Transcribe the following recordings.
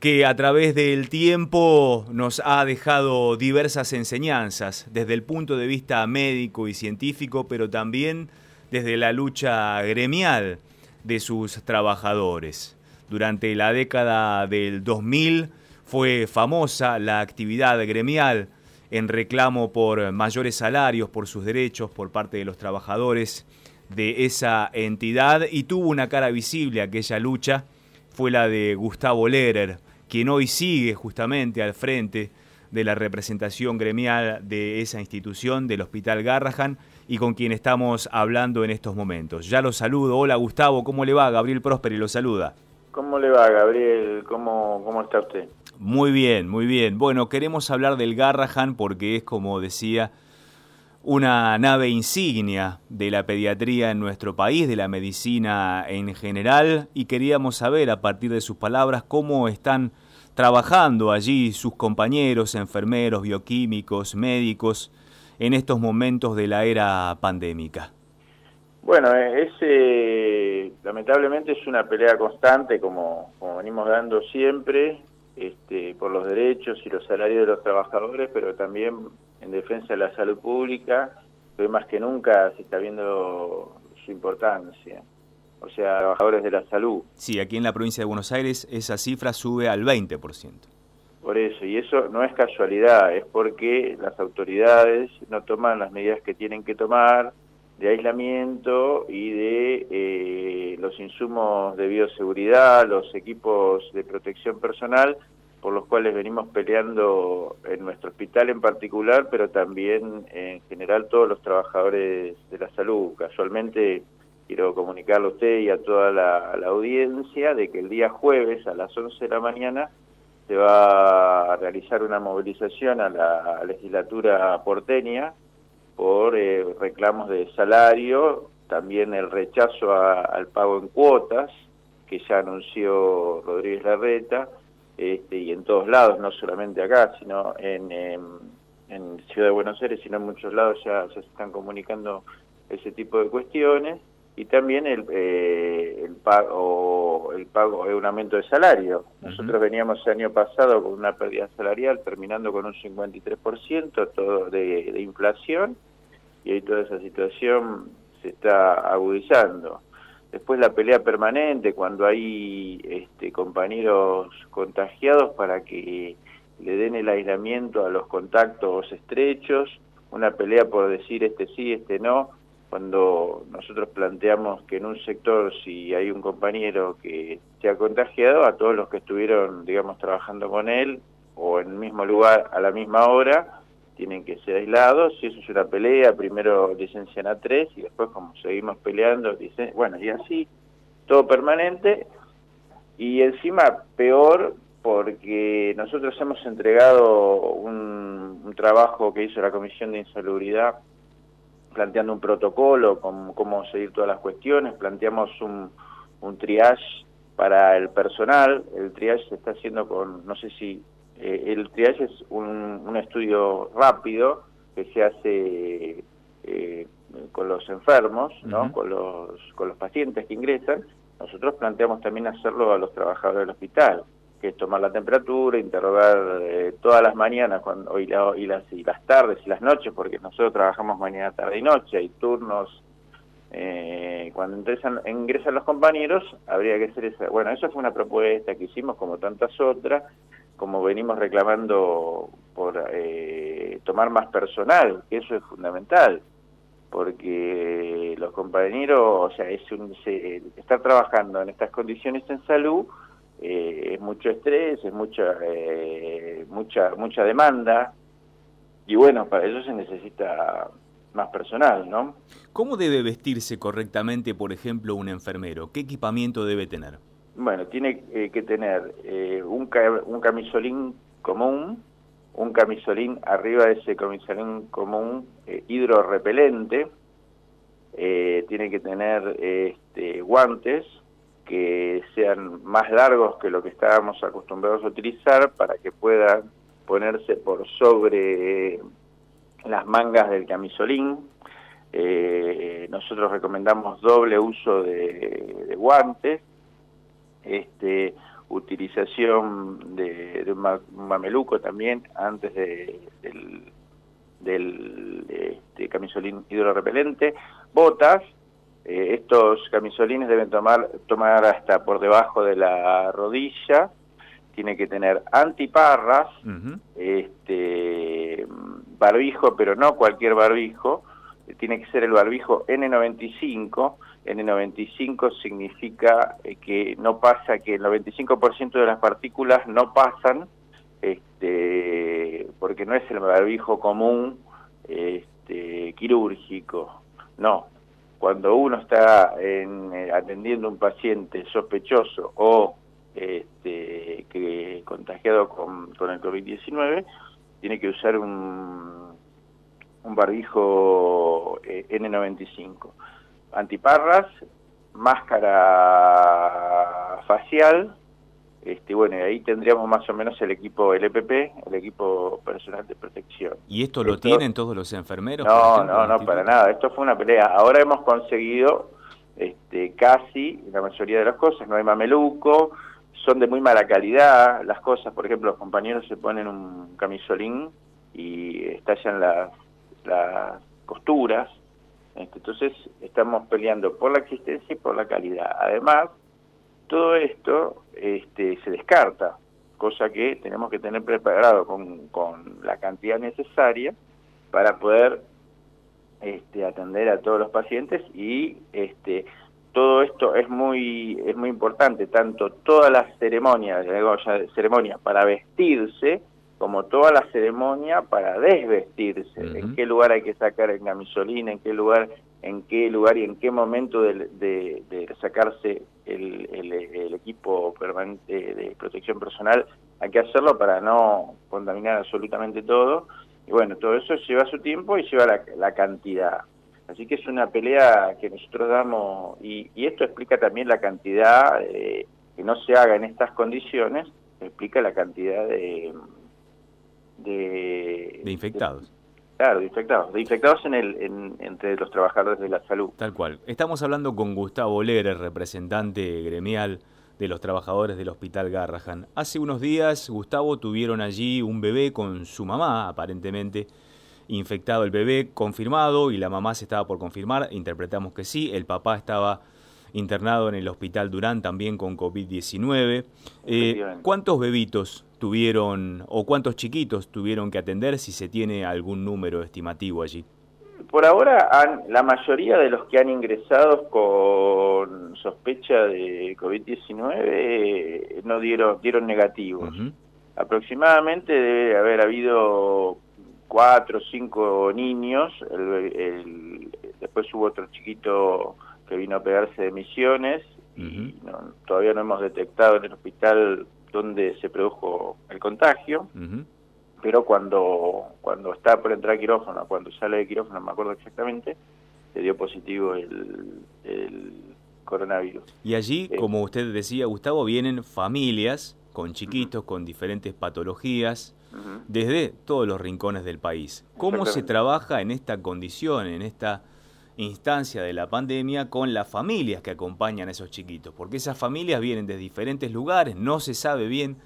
que a través del tiempo nos ha dejado diversas enseñanzas desde el punto de vista médico y científico, pero también desde la lucha gremial de sus trabajadores. Durante la década del 2000 fue famosa la actividad gremial en reclamo por mayores salarios, por sus derechos por parte de los trabajadores de esa entidad y tuvo una cara visible aquella lucha, fue la de Gustavo Lehrer, quien hoy sigue justamente al frente de la representación gremial de esa institución, del Hospital Garrahan, y con quien estamos hablando en estos momentos. Ya lo saludo. Hola Gustavo, ¿cómo le va? Gabriel Prósperi lo saluda. ¿Cómo le va, Gabriel? ¿Cómo, cómo está usted? Muy bien, muy bien. Bueno, queremos hablar del Garrahan porque es, como decía, una nave insignia de la pediatría en nuestro país, de la medicina en general, y queríamos saber a partir de sus palabras cómo están trabajando allí sus compañeros, enfermeros, bioquímicos, médicos, en estos momentos de la era pandémica. Bueno, ese lamentablemente es una pelea constante, como, como venimos dando siempre, este, por los derechos y los salarios de los trabajadores, pero también en defensa de la salud pública, que más que nunca se está viendo su importancia. O sea, trabajadores de la salud. Sí, aquí en la provincia de Buenos Aires esa cifra sube al 20%. Por eso, y eso no es casualidad, es porque las autoridades no toman las medidas que tienen que tomar de aislamiento y de eh, los insumos de bioseguridad, los equipos de protección personal por los cuales venimos peleando en nuestro hospital en particular, pero también en general todos los trabajadores de la salud. Casualmente quiero comunicarle a usted y a toda la, audiencia de que el día jueves a las 11 de la mañana se va a realizar una movilización a la legislatura porteña por eh, reclamos de salario, también el rechazo al pago en cuotas, que ya anunció Rodríguez Larreta, este, y en todos lados, no solamente acá, sino en, en, Ciudad de Buenos Aires, sino en muchos lados ya, se están comunicando ese tipo de cuestiones y también el, eh, el pago el pago un aumento de salario. Nosotros veníamos el año pasado con una pérdida salarial terminando con un 53% todo de, de inflación y ahí toda esa situación se está agudizando. Después la pelea permanente cuando hay este, compañeros contagiados para que le den el aislamiento a los contactos estrechos, una pelea por decir este sí, este no, cuando nosotros planteamos que en un sector si hay un compañero que se ha contagiado, a todos los que estuvieron, digamos, trabajando con él o en el mismo lugar a la misma hora, tienen que ser aislados, si eso es una pelea, primero licencian a tres y después como seguimos peleando, bueno, y así, todo permanente, y encima peor porque nosotros hemos entregado un, trabajo que hizo la Comisión de Insalubridad planteando un protocolo, con cómo seguir todas las cuestiones, planteamos un triage para el personal, el triage se está haciendo con, no sé si eh, el triage es un, estudio rápido que se hace eh, con los enfermos, ¿no? con, los, con los pacientes que ingresan. Nosotros planteamos también hacerlo a los trabajadores del hospital, que es tomar la temperatura, interrogar eh, todas las mañanas cuando, y, y, las, y las tardes y las noches, porque nosotros trabajamos mañana, tarde y noche, hay turnos cuando ingresan, ingresan los compañeros, habría que hacer esa. Bueno, eso fue una propuesta que hicimos, como tantas otras, como venimos reclamando por eh, tomar más personal, que eso es fundamental, porque los compañeros, o sea, es un, estar trabajando en estas condiciones en salud eh, es mucho estrés, es mucha, eh, mucha, mucha demanda, y bueno, para eso se necesita más personal, ¿no? ¿Cómo debe vestirse correctamente, por ejemplo, un enfermero? ¿Qué equipamiento debe tener? Bueno, tiene eh, que tener eh, un, un camisolín común, un camisolín arriba de ese camisolín común eh, hidrorrepelente, tiene que tener este, guantes que sean más largos que lo que estábamos acostumbrados a utilizar para que puedan ponerse por sobre las mangas del camisolín. nosotros recomendamos doble uso de guantes este, utilización de, un mameluco también antes de, del, del este, camisolín hidrorepelente, botas, eh, estos camisolines deben tomar, tomar hasta por debajo de la rodilla, tiene que tener antiparras, este, barbijo, pero no cualquier barbijo, tiene que ser el barbijo N95, N95 significa eh, que no pasa, que el 95% de las partículas no pasan, este, porque no es el barbijo común este, quirúrgico, no. Cuando uno está en, eh, atendiendo a un paciente sospechoso o este, que contagiado con, con el COVID-19, tiene que usar un, un barbijo eh, N95 antiparras, máscara facial, este, bueno, y ahí tendríamos más o menos el equipo LPP, el equipo personal de protección. ¿Y esto lo tienen todos los enfermeros? No, no, no, para nada. Esto fue una pelea. Ahora hemos conseguido este, casi la mayoría de las cosas. No hay mameluco, son de muy mala calidad las cosas. Por ejemplo, los compañeros se ponen un camisolín y estallan las, las costuras entonces estamos peleando por la existencia y por la calidad. Además, todo esto este, se descarta, cosa que tenemos que tener preparado con, la cantidad necesaria para poder este, atender a todos los pacientes y este, todo esto es muy es muy importante, tanto todas las ceremonias, ceremonia para vestirse, como toda la ceremonia para desvestirse, en qué lugar hay que sacar el camisolina, en qué lugar, en qué lugar y en qué momento de, sacarse el, equipo permanente de protección personal, hay que hacerlo para no contaminar absolutamente todo. Y bueno, todo eso lleva su tiempo y lleva la, cantidad. Así que es una pelea que nosotros damos, y, esto explica también la cantidad que no se haga en estas condiciones, explica la cantidad de de, infectados. claro, de infectados, de infectados en el, entre los trabajadores de la salud. Tal cual. Estamos hablando con Gustavo Legre, representante gremial de los trabajadores del Hospital Garrahan. Hace unos días, Gustavo, tuvieron allí un bebé con su mamá, aparentemente infectado el bebé, confirmado, y la mamá se estaba por confirmar, interpretamos que sí, el papá estaba internado en el Hospital Durán también con COVID-19. Eh, ¿Cuántos bebitos tuvieron o cuántos chiquitos tuvieron que atender si se tiene algún número estimativo allí? Por ahora, han, la mayoría de los que han ingresado con sospecha de COVID-19 eh, no dieron, dieron negativos. Aproximadamente debe haber habido cuatro o cinco niños, después hubo otro chiquito que vino a pegarse de misiones y todavía no hemos detectado en el hospital donde se produjo el contagio, pero cuando, cuando está por entrar a quirófano, cuando sale de quirófano, no me acuerdo exactamente, se dio positivo el, coronavirus. Y allí, eh, como usted decía, Gustavo, vienen familias con chiquitos, con diferentes patologías, desde todos los rincones del país. ¿Cómo se trabaja en esta condición, en esta instancia de la pandemia con las familias que acompañan a esos chiquitos, porque esas familias vienen de diferentes lugares, no se sabe bien,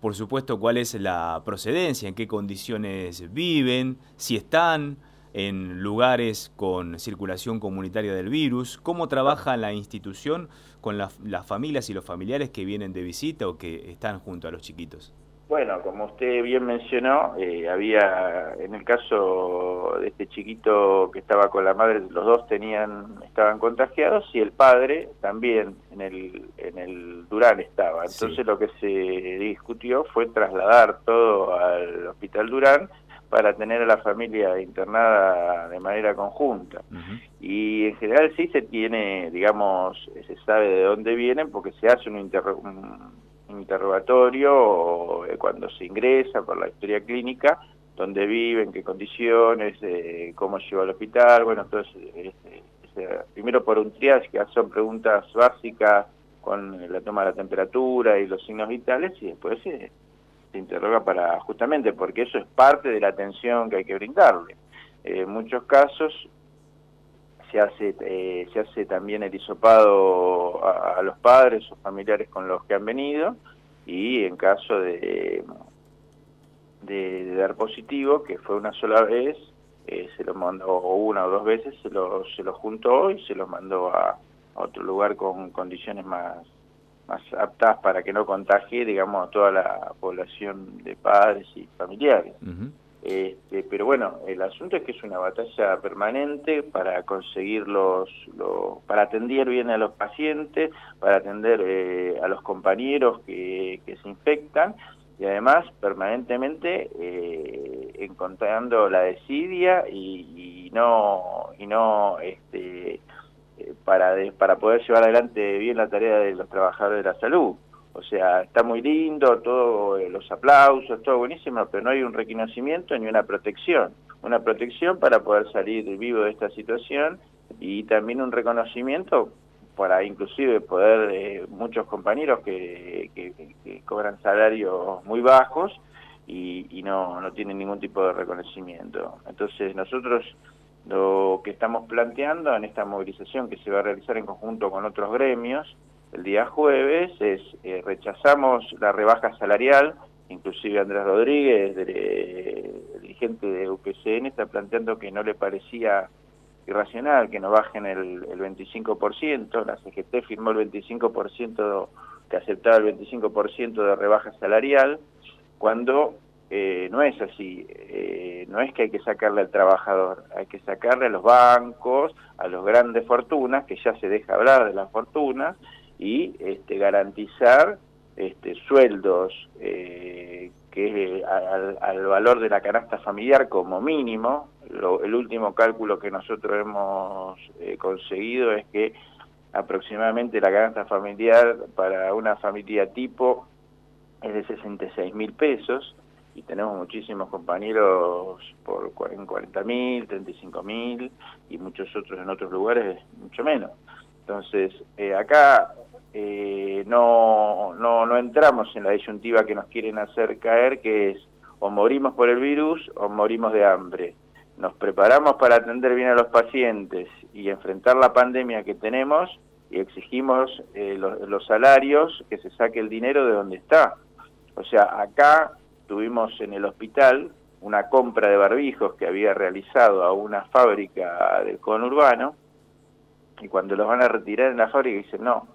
por supuesto, cuál es la procedencia, en qué condiciones viven, si están en lugares con circulación comunitaria del virus, cómo trabaja la institución con las familias y los familiares que vienen de visita o que están junto a los chiquitos. Bueno, como usted bien mencionó, eh, había, en el caso de este chiquito que estaba con la madre, los dos tenían, estaban contagiados y el padre también en el, en el Durán estaba. Entonces lo que se discutió fue trasladar todo al Hospital Durán para tener a la familia internada de manera conjunta. Y en general sí se tiene, digamos, se sabe de dónde vienen porque se hace un, un interrogatorio eh, cuando se ingresa por la historia clínica, dónde vive, en qué condiciones, eh, cómo llegó al hospital, bueno, entonces, primero por un triage, que son preguntas básicas con la toma de la temperatura y los signos vitales, y después se, se interroga para, justamente porque eso es parte de la atención que hay que brindarle. Eh, en muchos casos se hace, se hace también el hisopado a, los padres o familiares con los que han venido y en caso de, de, dar positivo, que fue una sola vez, eh, se lo mandó una o dos veces, se lo, se lo juntó y se lo mandó a, otro lugar con condiciones más más aptas para que no contagie, digamos, a toda la población de padres y familiares. Este, pero bueno, el asunto es que es una batalla permanente para conseguir los, para atender bien a los pacientes, para atender eh, a los compañeros que, que se infectan y además permanentemente eh, encontrando la desidia y, y no y no este eh, para para poder llevar adelante bien la tarea de los trabajadores de la salud o sea está muy lindo todos eh, los aplausos todo buenísimo pero no hay un reconocimiento ni una protección una protección para poder salir vivo de esta situación y también un reconocimiento para inclusive poder eh, muchos compañeros que, cobran salarios muy bajos y, no, no tienen ningún tipo de reconocimiento. Entonces nosotros lo que estamos planteando en esta movilización que se va a realizar en conjunto con otros gremios el día jueves es eh, rechazamos la rebaja salarial, inclusive Andrés Rodríguez, dirigente de UPCN, está planteando que no le parecía irracional que no bajen el, el 25%, la CGT firmó el 25%, que aceptaba el 25% de rebaja salarial, cuando eh, no es así, eh, no es que hay que sacarle al trabajador, hay que sacarle a los bancos, a los grandes fortunas, que ya se deja hablar de las fortunas, y este, garantizar este, sueldos eh, que al, al valor de la canasta familiar como mínimo, el último cálculo que nosotros hemos eh, conseguido es que aproximadamente la canasta familiar para una familia tipo es de 66 mil pesos y tenemos muchísimos compañeros por en 40 mil, 35 mil y muchos otros en otros lugares mucho menos. Entonces, eh, acá eh, no, no, no entramos en la disyuntiva que nos quieren hacer caer, que es o morimos por el virus o morimos de hambre nos preparamos para atender bien a los pacientes y enfrentar la pandemia que tenemos y exigimos eh, los, salarios, que se saque el dinero de donde está. O sea, acá tuvimos en el hospital una compra de barbijos que había realizado a una fábrica del conurbano y cuando los van a retirar en la fábrica dicen no,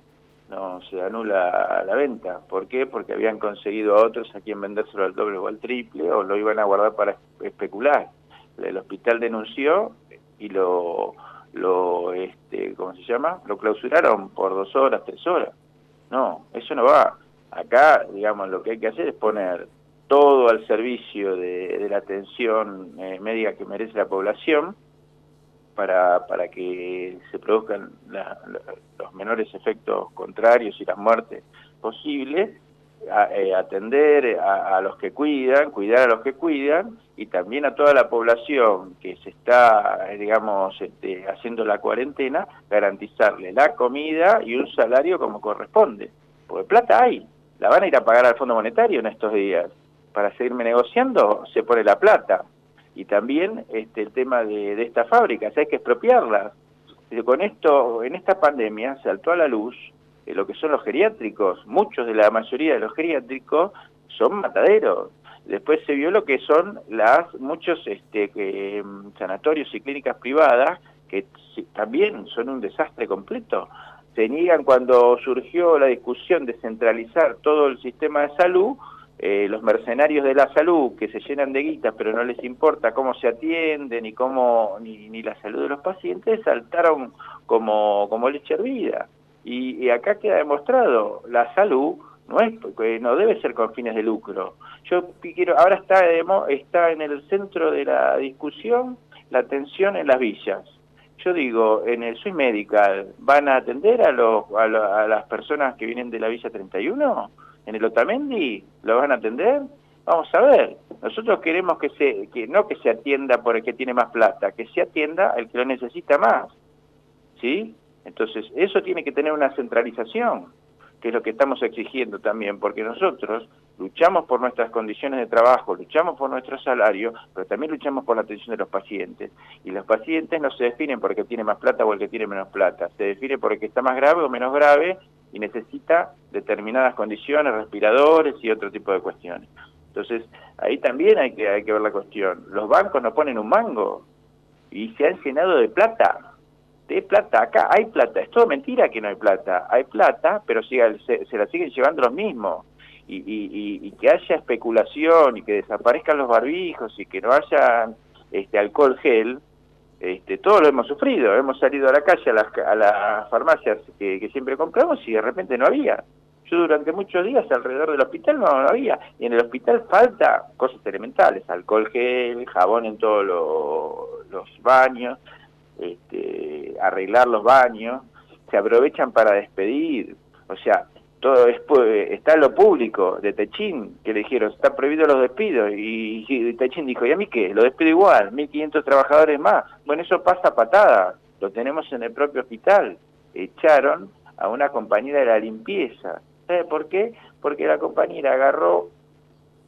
no se anula la venta. ¿Por qué? Porque habían conseguido a otros a quien vendérselo al doble o al triple o lo iban a guardar para especular el hospital denunció y lo, lo este, ¿cómo se llama? Lo clausuraron por dos horas, tres horas. No, eso no va. Acá, digamos, lo que hay que hacer es poner todo al servicio de, la atención eh, médica que merece la población para, para que se produzcan los menores efectos contrarios y las muertes posibles eh, atender a, los que cuidan, cuidar a los que cuidan y también a toda la población que se está, eh, digamos, este, haciendo la cuarentena, garantizarle la comida y un salario como corresponde. Porque plata hay, la van a ir a pagar al Fondo Monetario en estos días. Para seguirme negociando se pone la plata. Y también este, el tema de, de esta fábrica, hay que expropiarla. Con esto, en esta pandemia, saltó a la luz eh, lo que son los geriátricos. Muchos de la mayoría de los geriátricos son mataderos. Después se vio lo que son las muchos este, mm, sanatorios y clínicas privadas que también son un desastre completo. Se niegan cuando surgió la discusión de centralizar todo el sistema de salud, eh, los mercenarios de la salud que se llenan de guitas pero no les importa cómo se atienden ni cómo ni, ni la salud de los pacientes saltaron como, como leche hervida. Y, acá queda demostrado, la salud no es no debe ser con fines de lucro. Yo quiero ahora está está en el centro de la discusión la atención en las villas. Yo digo, en el Swiss Medical, ¿van a atender a, los, a, las personas que vienen de la Villa 31? ¿En el Otamendi? ¿Lo van a atender? Vamos a ver. Nosotros queremos que se que no que se atienda por el que tiene más plata, que se atienda el que lo necesita más. ¿Sí? Entonces, eso tiene que tener una centralización, que es lo que estamos exigiendo también, porque nosotros luchamos por nuestras condiciones de trabajo, luchamos por nuestro salario, pero también luchamos por la atención de los pacientes. Y los pacientes no se definen por el que tiene más plata o el que tiene menos plata, se define por el que está más grave o menos grave y necesita determinadas condiciones, respiradores y otro tipo de cuestiones. Entonces, ahí también hay que, hay que ver la cuestión. Los bancos no ponen un mango y se han llenado de plata. De plata, acá hay plata. Es todo mentira que no hay plata. Hay plata, pero se, se la siguen llevando los mismos. Y, y, y, que haya especulación y que desaparezcan los barbijos y que no haya este alcohol gel, este, todo lo hemos sufrido, hemos salido a la calle, a las, a las farmacias que, siempre compramos y de repente no había. Yo durante muchos días alrededor del hospital no, había. Y en el hospital falta cosas elementales, alcohol gel, jabón en todos los baños, este, arreglar los baños, se aprovechan para despedir. O sea, todo es, está lo público de Techín, que le dijeron, está prohibido los despidos, y, Techín dijo, ¿y a mí qué? Lo despido igual, 1.500 trabajadores más. Bueno, eso pasa patada, lo tenemos en el propio hospital. Echaron a una compañera de la limpieza. ¿Sabe por qué? Porque la compañera agarró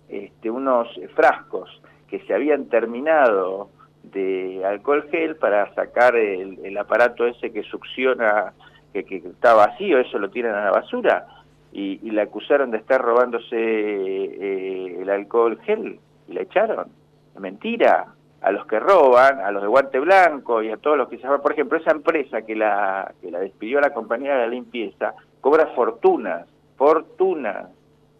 este, unos frascos que se habían terminado de alcohol gel para sacar el, aparato ese que succiona, que, que está vacío, eso lo tiran a la basura y, y la acusaron de estar robándose eh, el alcohol gel y la echaron. Mentira. A los que roban, a los de guante blanco y a todos los que se van. Por ejemplo, esa empresa que la, que la despidió a la compañía de la limpieza cobra fortunas, fortunas,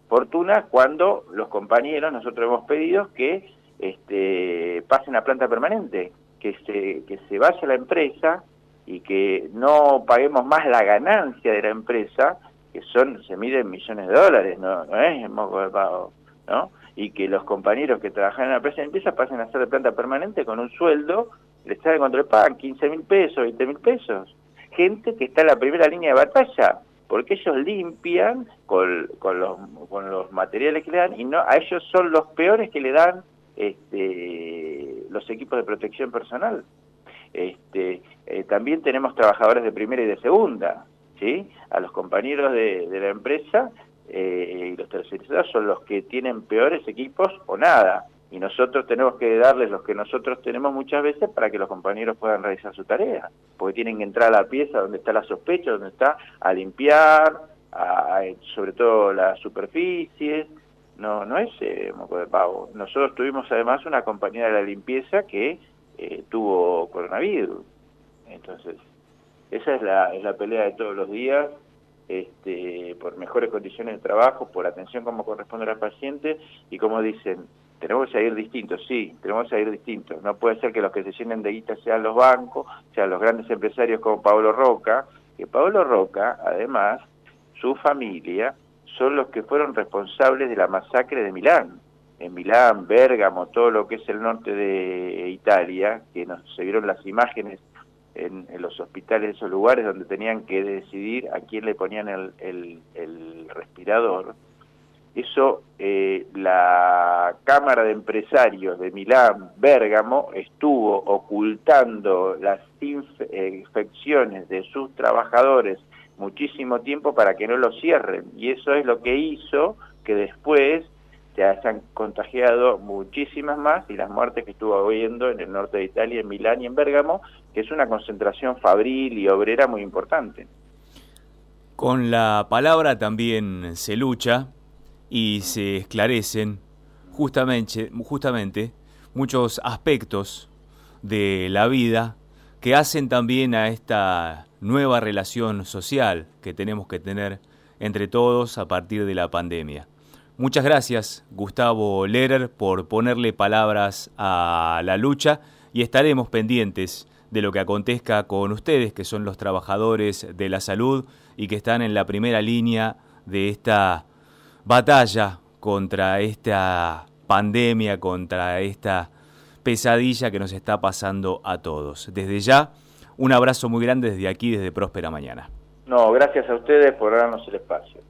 fortunas cuando los compañeros, nosotros hemos pedido que este, pasen a planta permanente, que se, que se vaya la empresa y que no paguemos más la ganancia de la empresa que son se miden millones de dólares, no, no es moco de pago, ¿no? Y que los compañeros que trabajan en la empresa de empresa pasen a ser de planta permanente con un sueldo, les sale cuando le pagan 15 mil pesos, 20 mil pesos. Gente que está en la primera línea de batalla, porque ellos limpian con, con, los, con los materiales que le dan y no a ellos son los peores que le dan este, los equipos de protección personal. Este, eh, también tenemos trabajadores de primera y de segunda, ¿sí? A los compañeros de, la empresa eh, y los tercerizados son los que tienen peores equipos o nada. Y nosotros tenemos que darles los que nosotros tenemos muchas veces para que los compañeros puedan realizar su tarea. Porque tienen que entrar a la pieza donde está la sospecha, donde está a limpiar, a, sobre todo las superficies. No, no es eh, moco de pavo. Nosotros tuvimos además una compañera de la limpieza que eh, tuvo coronavirus. Entonces, esa es la, es la pelea de todos los días, este, por mejores condiciones de trabajo, por atención como corresponde al paciente y como dicen, tenemos que seguir distintos, sí, tenemos que seguir distintos. No puede ser que los que se llenen de guita sean los bancos, sean los grandes empresarios como Pablo Roca, que Pablo Roca, además, su familia, son los que fueron responsables de la masacre de Milán. En Milán, Bérgamo, todo lo que es el norte de Italia, que nos se vieron las imágenes en, los hospitales, esos lugares donde tenían que decidir a quién le ponían el, respirador, eso eh, la Cámara de Empresarios de Milán, Bérgamo, estuvo ocultando las infecciones de sus trabajadores muchísimo tiempo para que no lo cierren. Y eso es lo que hizo que después se hayan contagiado muchísimas más y las muertes que estuvo habiendo en el norte de Italia, en Milán y en Bérgamo, que es una concentración fabril y obrera muy importante. Con la palabra también se lucha y se esclarecen justamente, muchos aspectos de la vida que hacen también a esta nueva relación social que tenemos que tener entre todos a partir de la pandemia. Muchas gracias, Gustavo Lehrer, por ponerle palabras a la lucha y estaremos pendientes de lo que acontezca con ustedes, que son los trabajadores de la salud y que están en la primera línea de esta batalla contra esta pandemia, contra esta pesadilla que nos está pasando a todos. Desde ya, un abrazo muy grande desde aquí, desde Próspera Mañana. No, gracias a ustedes por darnos el espacio.